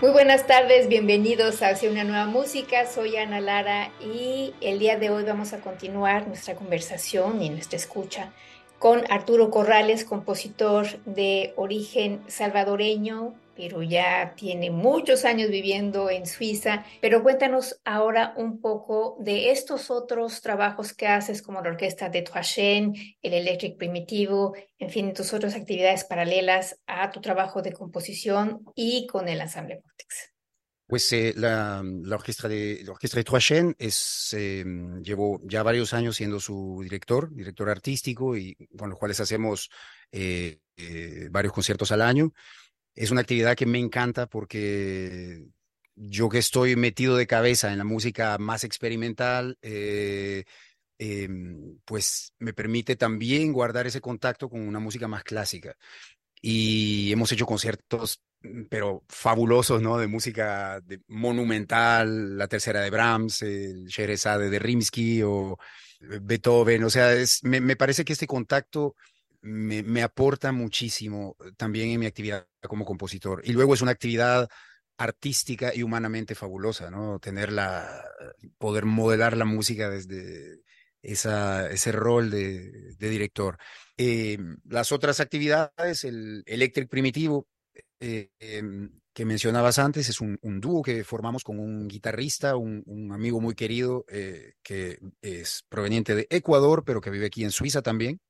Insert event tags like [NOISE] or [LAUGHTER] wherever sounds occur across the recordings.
Muy buenas tardes, bienvenidos a Hacia una nueva música. Soy Ana Lara y el día de hoy vamos a continuar nuestra conversación y nuestra escucha con Arturo Corrales, compositor de origen salvadoreño, pero ya tiene muchos años viviendo en Suiza. Pero cuéntanos ahora un poco de estos otros trabajos que haces, como la orquesta de Troachen, el Electric Primitivo, en fin, tus otras actividades paralelas a tu trabajo de composición y con el ensamble Vortex. Pues eh, la, la, orquesta de la orquesta de es eh, llevo ya varios años siendo su director, director artístico y con los cuales hacemos eh, eh varios conciertos al año. Es una actividad que me encanta porque yo que estoy metido de cabeza en la música más experimental, eh, eh, pues me permite también guardar ese contacto con una música más clásica. Y hemos hecho conciertos, mm, pero fabulosos, ¿no? De música monumental, la tercera de Brahms, el Sherazade de Rimsky o Beethoven. O sea, es, me, me parece que este contacto me, aporta muchísimo eh, también en mi actividad como compositor. Y luego es una actividad artística y humanamente fabulosa, ¿no? Tener la, poder modelar la música desde esa, ese rol de, director. Eh, las otras actividades, el Electric Primitivo, eh, eh, que mencionabas antes, es un, dúo que formamos con un guitarrista, un, amigo muy querido eh, que es proveniente de Ecuador, pero que vive aquí en Suiza también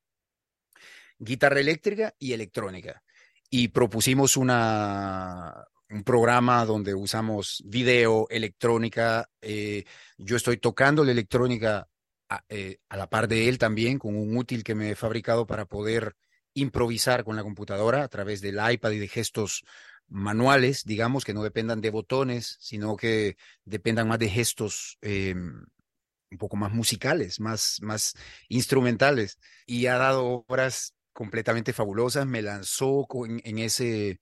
guitarra eléctrica y electrónica. Y propusimos una, un programa donde usamos video, electrónica. Eh, yo estoy tocando la electrónica a, eh, a, la par de él también, con un útil que me he fabricado para poder improvisar con la computadora a través del iPad y de gestos manuales, digamos, que no dependan de botones, sino que dependan más de gestos eh, un poco más musicales, más, más instrumentales. Y ha dado obras completamente fabulosas, me lanzó en, ese,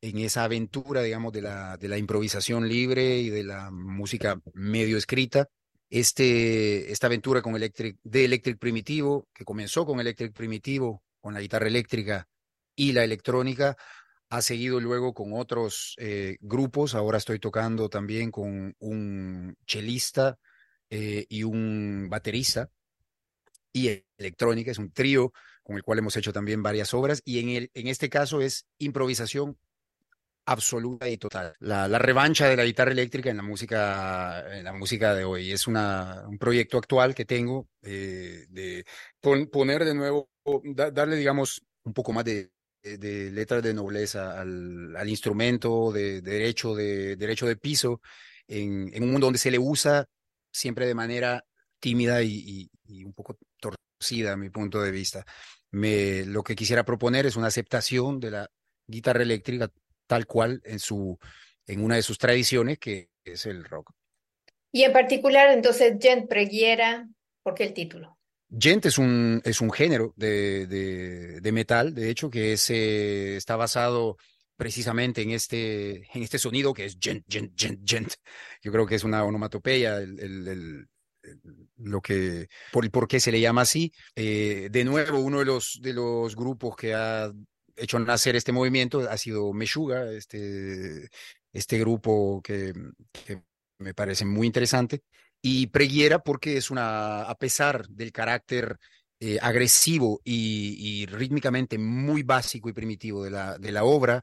en esa aventura, digamos, de la, de la improvisación libre y de la música medio escrita. Este, esta aventura con Electric, de Electric Primitivo, que comenzó con Electric Primitivo, con la guitarra eléctrica y la electrónica, ha seguido luego con otros eh, grupos. Ahora estoy tocando también con un chelista eh, y un baterista y electrónica, es un trío con el cual hemos hecho también varias obras, y en, el, en este caso es improvisación absoluta y total. La, la, revancha de la guitarra eléctrica en la música, en la música de hoy. Es una, un proyecto actual que tengo eh, de pon, poner de nuevo, da, darle, digamos, un poco más de, de, de letras de nobleza al, al instrumento, de, de, derecho, de derecho de piso, en, en, un mundo donde se le usa siempre de manera tímida y, y, y un poco torcida a mi punto de vista. Me, lo que quisiera proponer es una aceptación de la guitarra eléctrica tal cual en, su, en una de sus tradiciones, que es el rock. Y en particular, entonces, Gent Preguiera, ¿por qué el título? Gent es un, es un género de, de, de metal, de hecho, que es, eh, está basado precisamente en este, en este sonido que es gent, gent, gent, gent. Yo creo que es una onomatopeya, el, el, el lo que por por qué se le llama así. Eh, de nuevo, uno de los, de los grupos que ha hecho nacer este movimiento ha sido Meshuga, este, este grupo que, que me parece muy interesante. Y Preguiera porque es una, a pesar del carácter eh, agresivo y, rítmicamente muy básico y primitivo de la, de la obra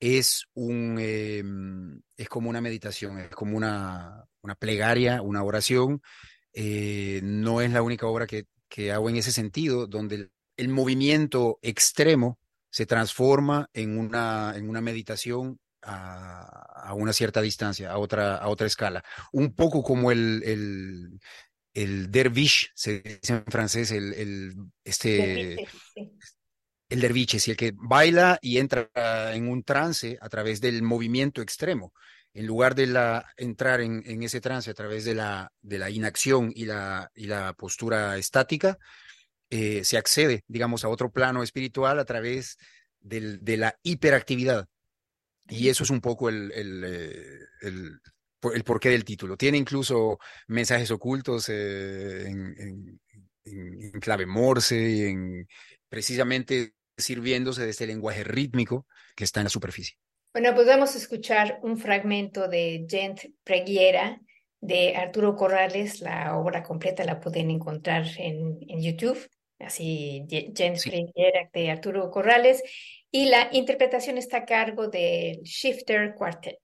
es, un, em, es como una meditación, es como una, una plegaria, una oración. Eh, no es la única obra que, que hago en ese sentido, donde el, movimiento extremo se transforma en una, en una meditación a, una cierta distancia, a otra, a otra escala. Un poco como el, el, el dervish, se dice en francés, el, el este, el derviche, es el que baila y entra en un trance a través del movimiento extremo. En lugar de la, entrar en, en ese trance a través de la, de la inacción y la, y la postura estática, eh, se accede, digamos, a otro plano espiritual a través del, de la hiperactividad. Y eso es un poco el, el, eh, el, el porqué del título. Tiene incluso mensajes ocultos eh, en, en, clave Morse en precisamente sirviéndose de este lenguaje rítmico que está en la superficie. Bueno, pues vamos a escuchar un fragmento de Gent Preguiera de Arturo Corrales. La obra completa la pueden encontrar en, en YouTube, así Gent Preguiera de Arturo Corrales. Y la interpretación está a cargo del Shifter Quartet.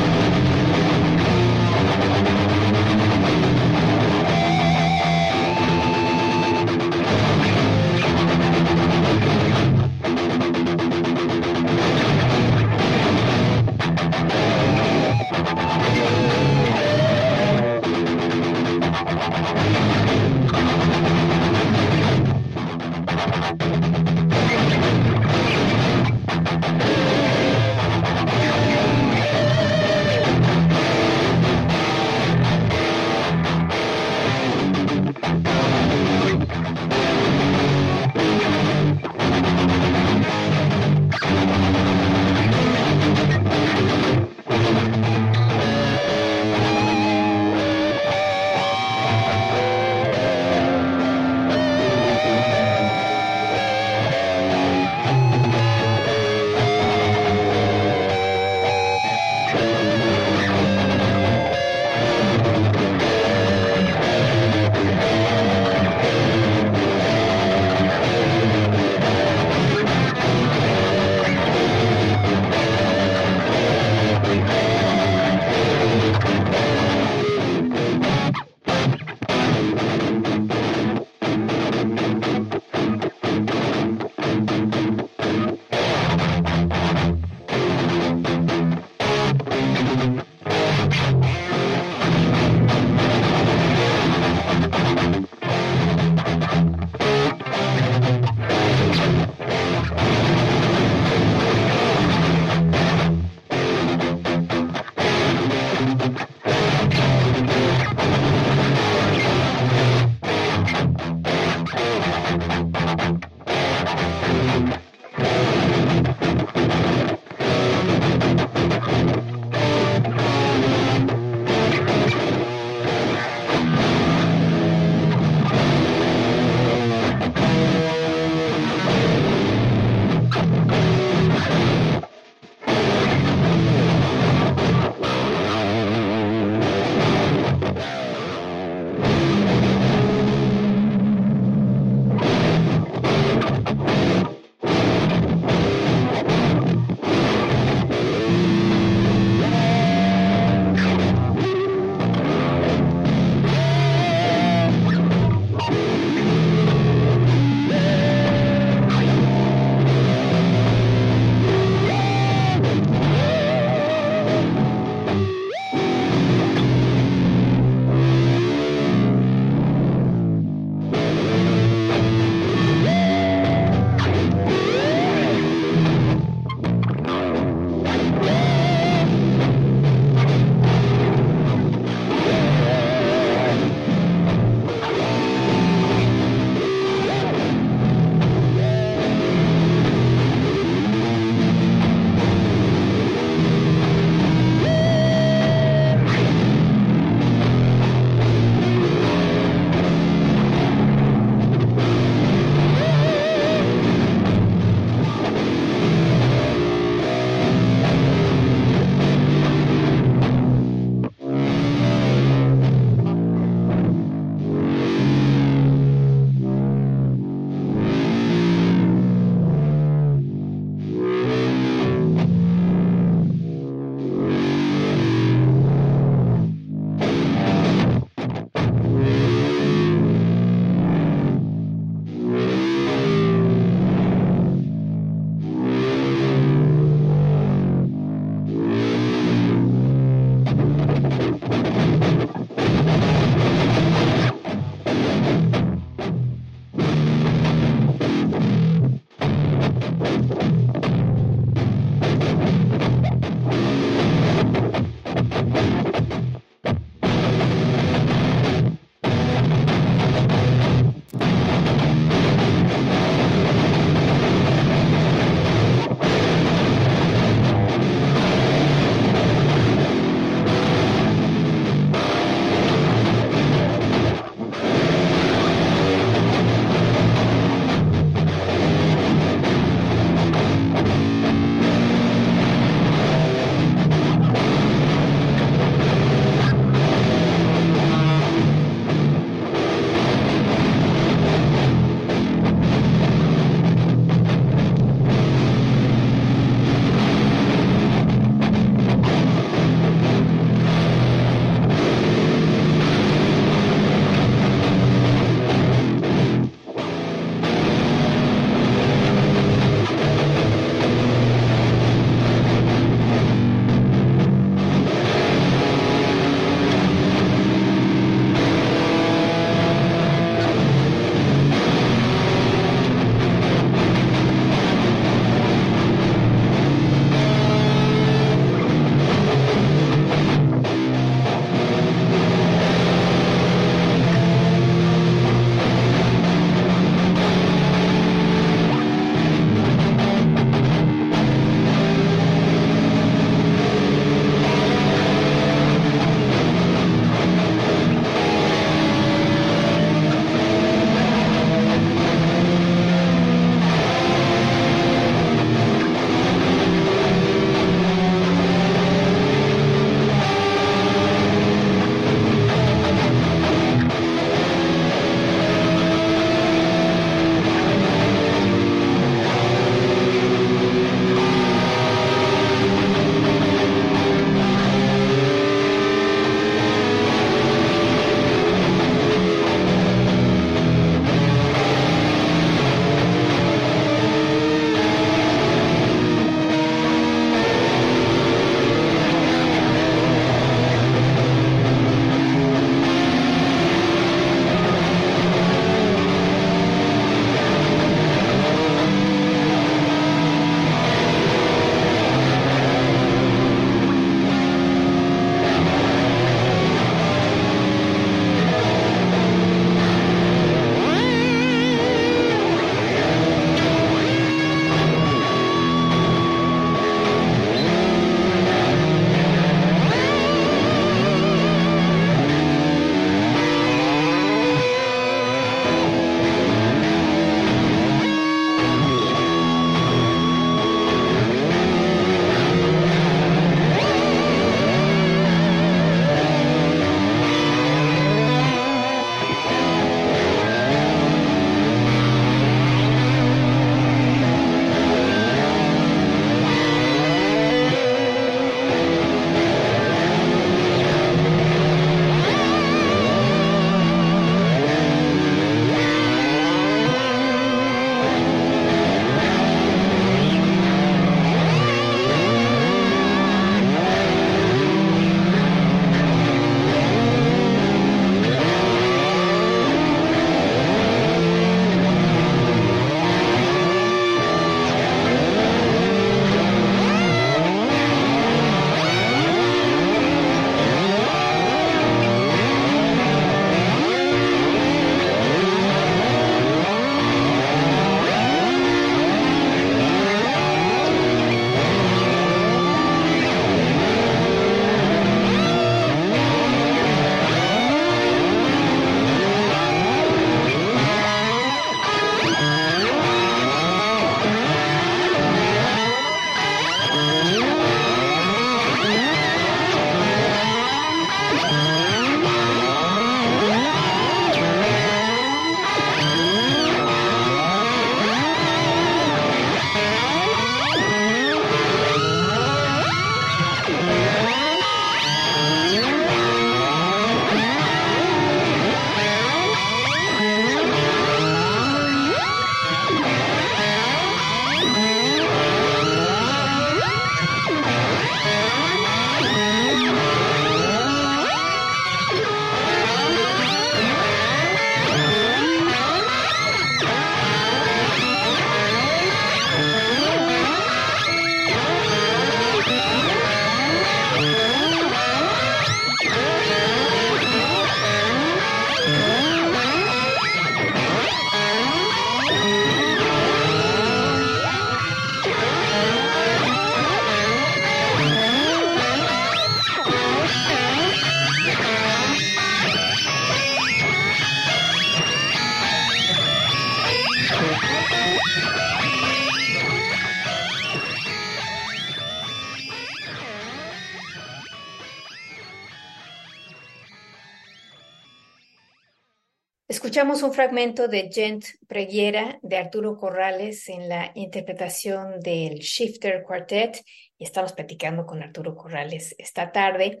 Escuchamos un fragmento de Gent Preguiera de Arturo Corrales en la interpretación del Shifter Quartet y estamos platicando con Arturo Corrales esta tarde.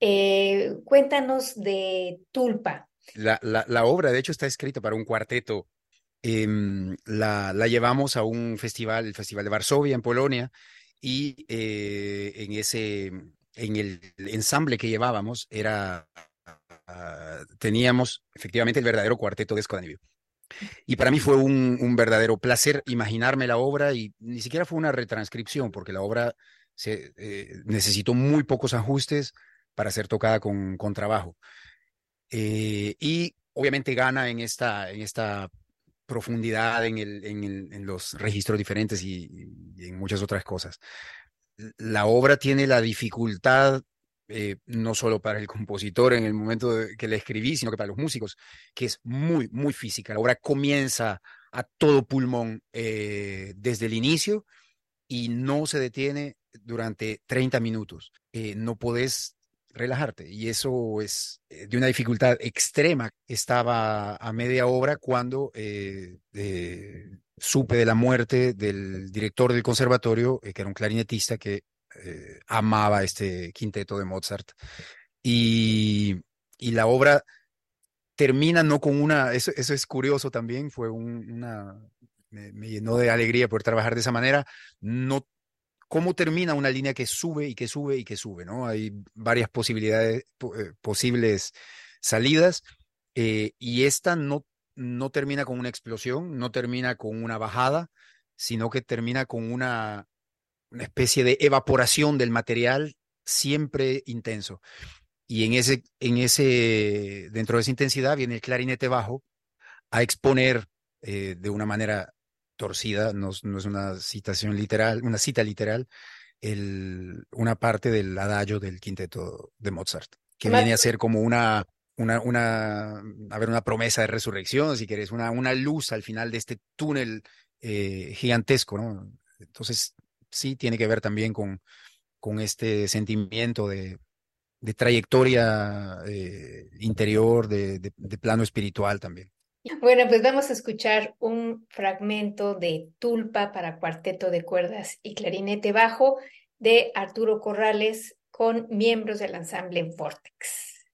Eh, cuéntanos de Tulpa. La, la, obra, de hecho, está escrita para un cuarteto. Em, la, la, llevamos a un festival, el Festival de Varsovia en Polonia, y eh, en ese, en el ensamble que llevábamos era teníamos efectivamente el verdadero cuarteto de Escodanibio. Y para mí fue un, verdadero placer imaginarme la obra y ni siquiera fue una retranscripción, porque la obra se, eh, necesitó muy pocos ajustes para ser tocada con, con trabajo. Eh, y obviamente gana en esta, en esta profundidad, en, el, en, los registros diferentes y, en muchas otras cosas. La obra tiene la dificultad eh, no solo para el compositor en el momento que le escribí, sino que para los músicos, que es muy, muy física. La obra comienza a todo pulmón eh, desde el inicio y no se detiene durante 30 minutos. Eh, no podés relajarte y eso es de una dificultad extrema. Estaba a media obra cuando supe de la muerte del director del conservatorio, que era un clarinetista que eh, amaba este quinteto de Mozart. Y, y, la obra termina no con una, eso, eso es curioso también, fue una, me, llenó de alegría poder trabajar de esa manera, no cómo termina una línea que sube y que sube y que sube, ¿no? Hay varias posibilidades, eh, posibles salidas, eh, y esta no, no termina con una explosión, no termina con una bajada, sino que termina con una una especie de evaporación del material siempre intenso. Y en ese, en ese, dentro de esa intensidad viene el clarinete bajo a exponer eh, de una manera torcida, no, no, es una citación literal, una cita literal, el, una parte del adagio del quinteto de Mozart, que viene a ser como una, una, una, a ver, una promesa de resurrección, si quieres, una, una luz al final de este túnel eh, gigantesco, ¿no? Entonces, sí tiene que ver también con, con este sentimiento de, trayectoria eh, interior, de, de, plano espiritual también. Bueno, pues vamos a escuchar un fragmento de Tulpa para cuarteto de cuerdas y clarinete bajo de Arturo Corrales con miembros del ensamble Vortex.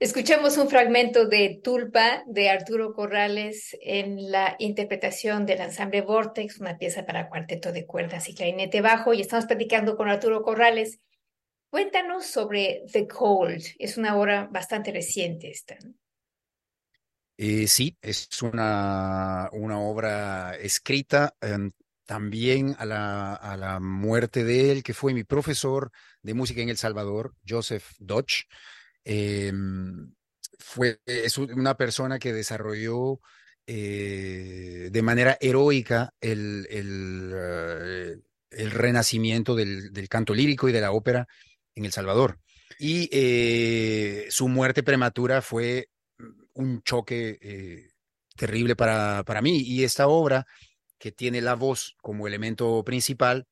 Escuchamos un fragmento de Tulpa de Arturo Corrales en la interpretación del ensamble Vortex, una pieza para cuarteto de cuerdas y clarinete bajo, y estamos platicando con Arturo Corrales. Cuéntanos sobre The Cold, es una obra bastante reciente esta. Eh, sí, es una, una obra escrita em, también a la, a la muerte de él, que fue mi profesor de música en El Salvador, Joseph Dodge. Em, fue, es una persona que desarrolló eh, de manera heroica el, eh, el renacimiento del, del, canto lírico y de la ópera en El Salvador. Y eh, su muerte prematura fue un choque terrible para, para mí. Y esta obra, que tiene la voz como elemento principal,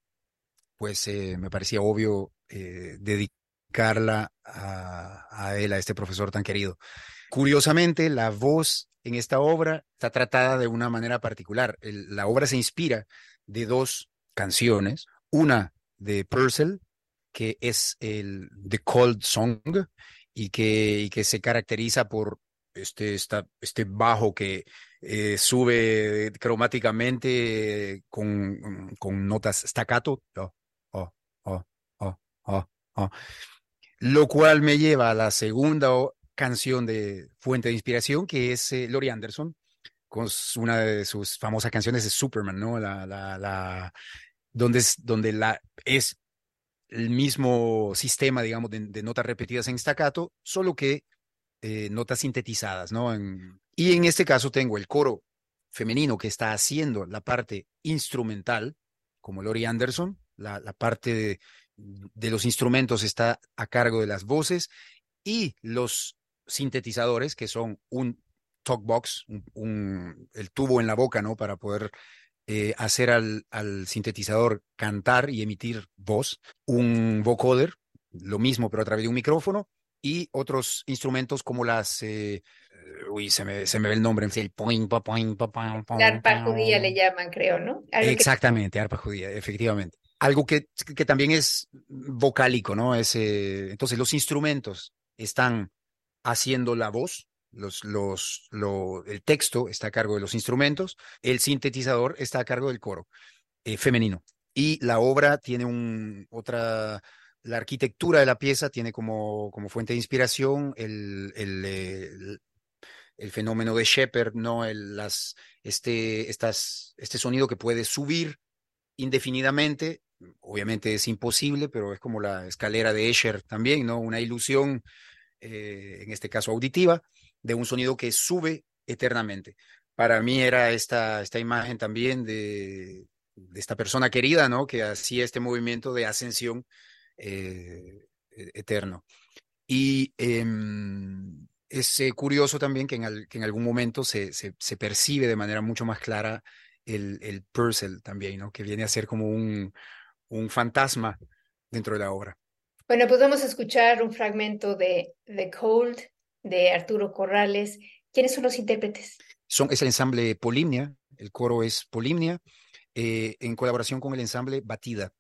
pues me parecía obvio dedicar Carla a, él, a este profesor tan querido. Curiosamente, la voz en esta obra está tratada de una manera particular. la obra se inspira de dos canciones, una de Purcell, que es el The Cold Song, y que, que se caracteriza por este, este bajo que eh, sube cromáticamente con, con notas staccato. Oh, oh, oh, oh, oh, oh lo cual me lleva a la segunda canción de fuente de inspiración, que es eh, Lori Anderson, con una de sus famosas canciones de Superman, ¿no? La, la, la, donde es, donde la, es el mismo sistema, digamos, de, notas repetidas en staccato, solo que eh, notas sintetizadas, ¿no? y en este caso tengo el coro femenino que está haciendo la parte instrumental, como Lori Anderson, la, la parte de, de los instrumentos está a cargo de las voces y los sintetizadores, que son un talkbox, un, el tubo en la boca, ¿no? Para poder eh, hacer al, al, sintetizador cantar y emitir voz, un vocoder, lo mismo, pero a través de un micrófono, y otros instrumentos como las... Eh, uy, se me, se me ve el nombre, el point, point, point, La arpa judía le llaman, creo, ¿no? Exactamente, arpa judía, efectivamente algo que, que también es vocálico, ¿no? Es, entonces los instrumentos están haciendo la voz, los, los, lo, el texto está a cargo de los instrumentos, el sintetizador está a cargo del coro eh, femenino. Y la obra tiene un, otra, la arquitectura de la pieza tiene como, como fuente de inspiración el, el, el, el fenómeno de Shepard, ¿no? Las, este, estas, este sonido que puede subir indefinidamente obviamente es imposible, pero es como la escalera de Escher también, ¿no? Una ilusión, eh, en este caso auditiva, de un sonido que sube eternamente. Para mí era esta, esta imagen también de, de esta persona querida, ¿no? Que hacía este movimiento de ascensión eh, e-, eterno. Y em, es eh, curioso también que en, que en algún momento se, se, percibe de manera mucho más clara el, el Purcell también, ¿no? Que viene a ser como un, un fantasma dentro de la obra. Bueno, pues vamos a escuchar un fragmento de The Cold de Arturo Corrales. ¿Quiénes son los intérpretes? Son, es el ensamble Polimnia, el coro es Polimnia, eh, en colaboración con el ensamble Batida.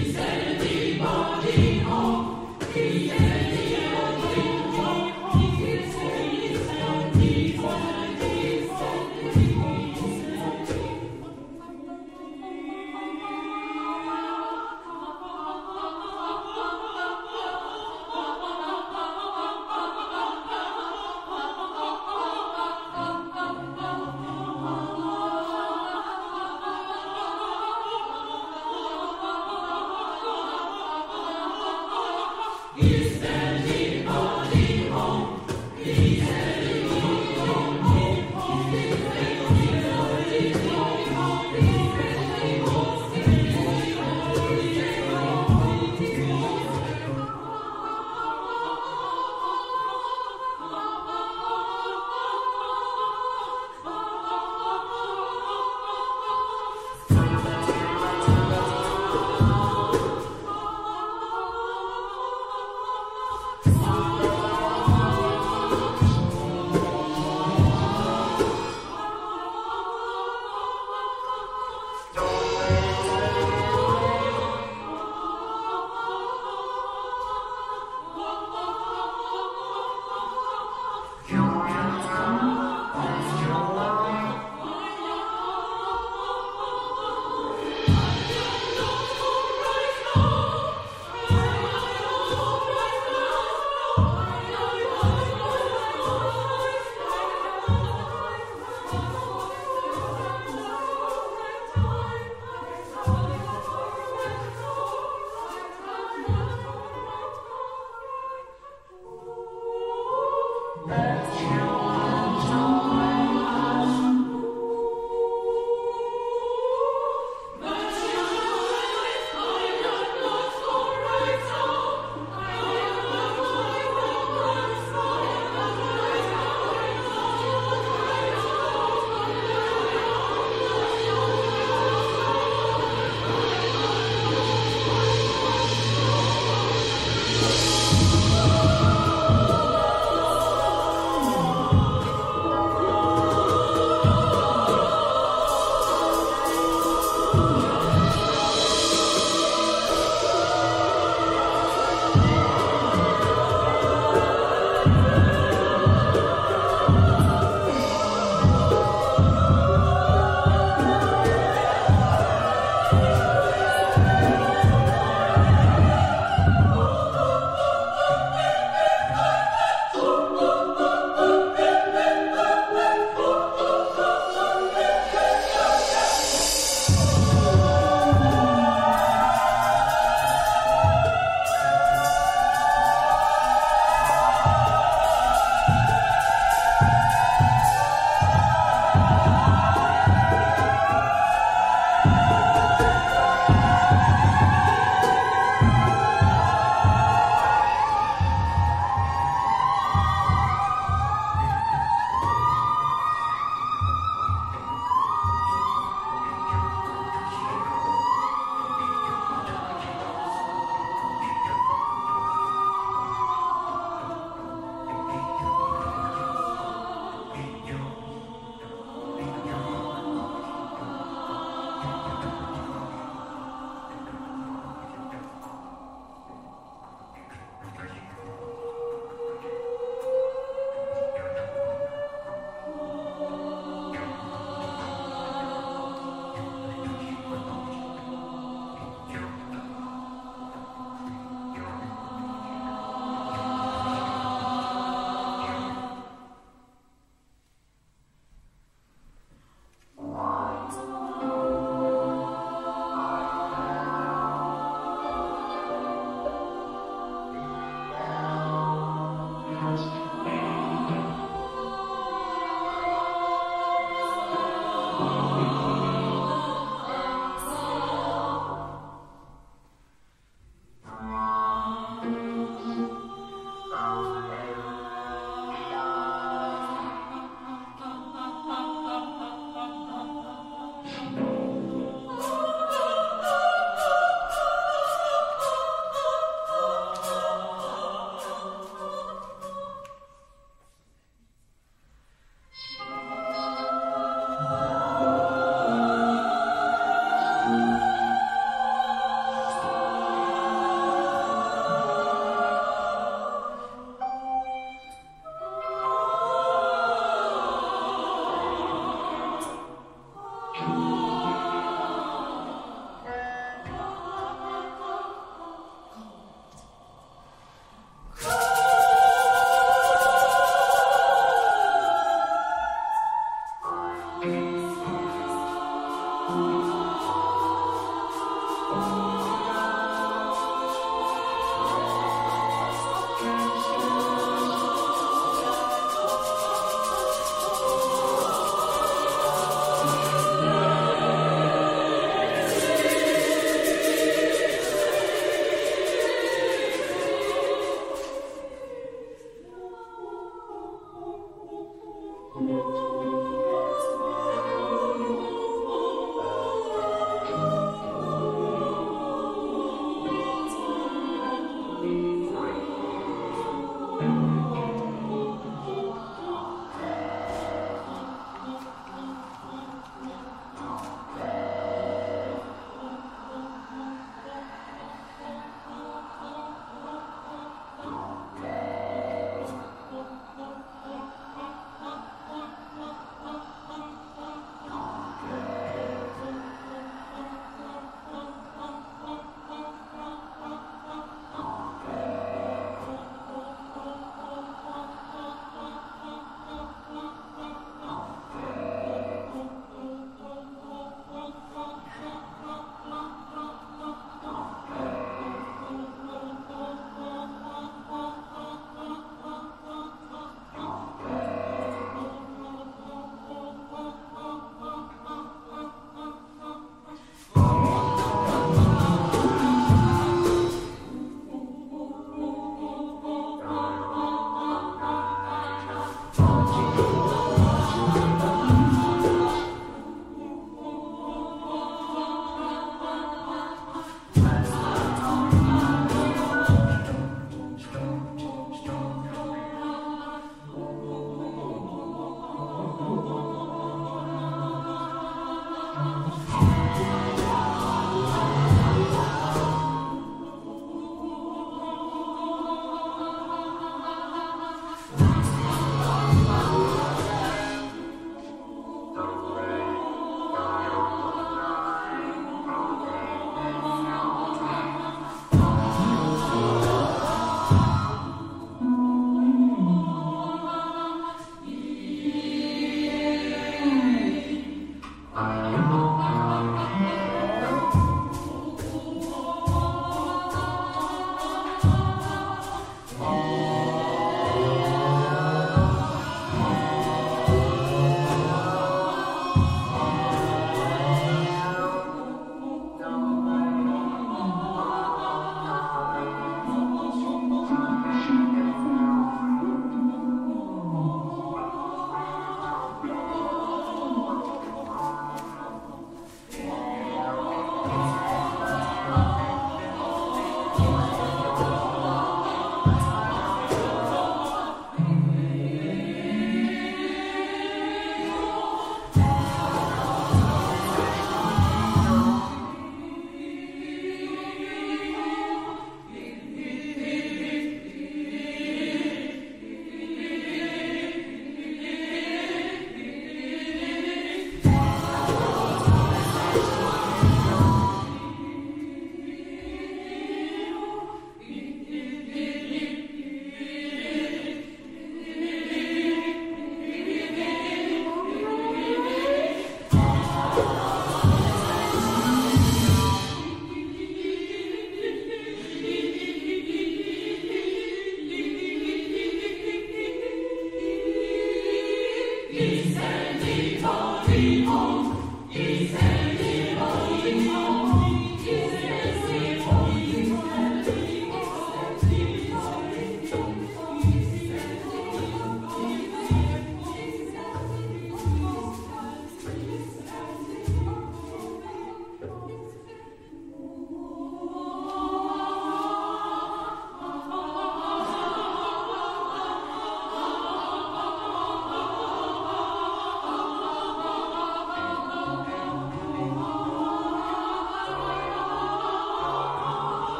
Jesus.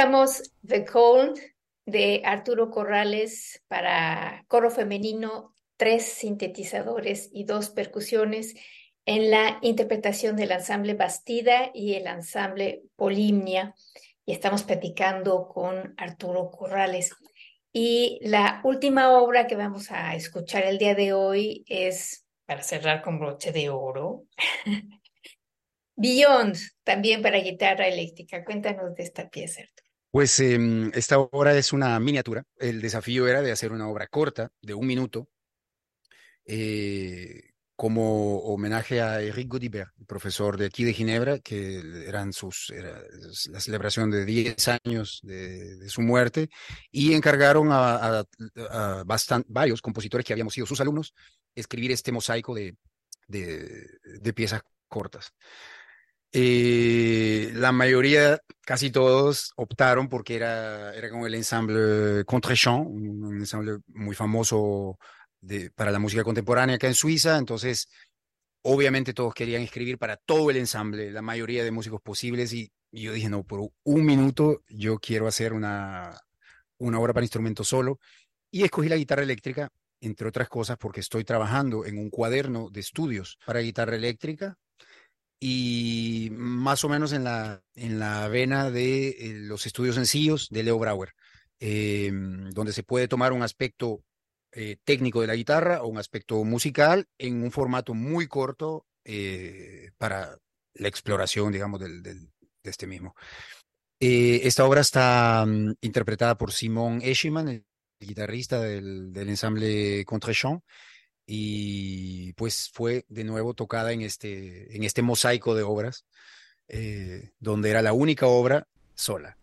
Escuchamos The Cold de Arturo Corrales para coro femenino, tres sintetizadores y dos percusiones en la interpretación del ensamble Bastida y el ensamble Polimnia. Y estamos platicando con Arturo Corrales. Y la última obra que vamos a escuchar el día de hoy es, para cerrar con broche de oro, [LAUGHS] Beyond, también para guitarra eléctrica. Cuéntanos de esta pieza, Arturo. Pues em, esta obra es una miniatura. El desafío era de hacer una obra corta, de un minuto, eh, como homenaje a Eric Godibert, profesor de aquí de Ginebra, que eran sus, era la celebración de 10 años de, su muerte, y encargaron a, varios compositores que habíamos sido sus alumnos escribir este mosaico de piezas cortas. Eh, la mayoría, casi todos, optaron porque era, era como el ensamble Contrechamp, un, ensamble muy famoso de, para la música contemporánea acá en Suiza. Entonces, obviamente todos querían escribir para todo el ensamble, la mayoría de músicos posibles. Y, yo dije, no, por un minuto yo quiero hacer una, una obra para instrumento solo. Y escogí la guitarra eléctrica, entre otras cosas, porque estoy trabajando en un cuaderno de estudios para guitarra eléctrica y más o menos en la, en la vena de eh, los estudios sencillos de Leo Brauer, em, donde se puede tomar un aspecto eh, técnico de la guitarra o un aspecto musical en un formato muy corto eh, para la exploración, digamos, del, de este mismo. esta obra está mm, interpretada por Simon Eschiman, el guitarrista del, del ensamble Contrechamp, y pues fue de nuevo tocada en este, en este mosaico de obras, eh, donde era la única obra sola.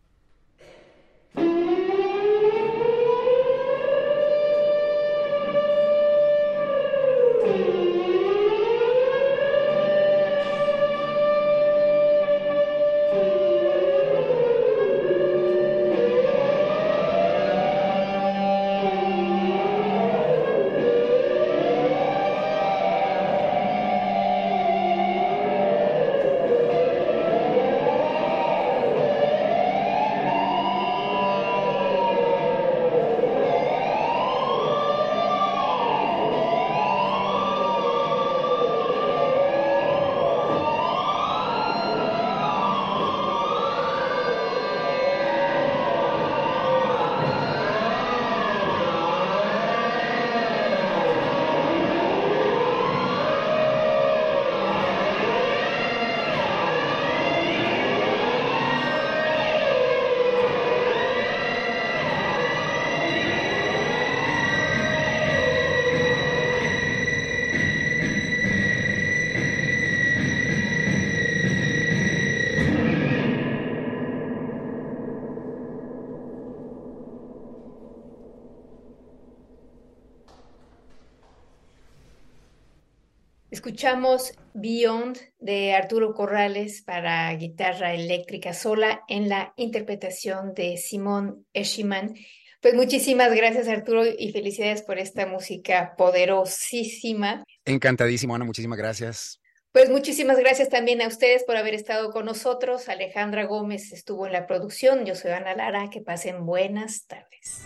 Escuchamos Beyond de Arturo Corrales para guitarra eléctrica sola en la interpretación de Simón Eschiman. Pues muchísimas gracias Arturo y felicidades por esta música poderosísima. Encantadísimo, Ana, muchísimas gracias. Pues muchísimas gracias también a ustedes por haber estado con nosotros. Alejandra Gómez estuvo en la producción, yo soy Ana Lara, que pasen buenas tardes.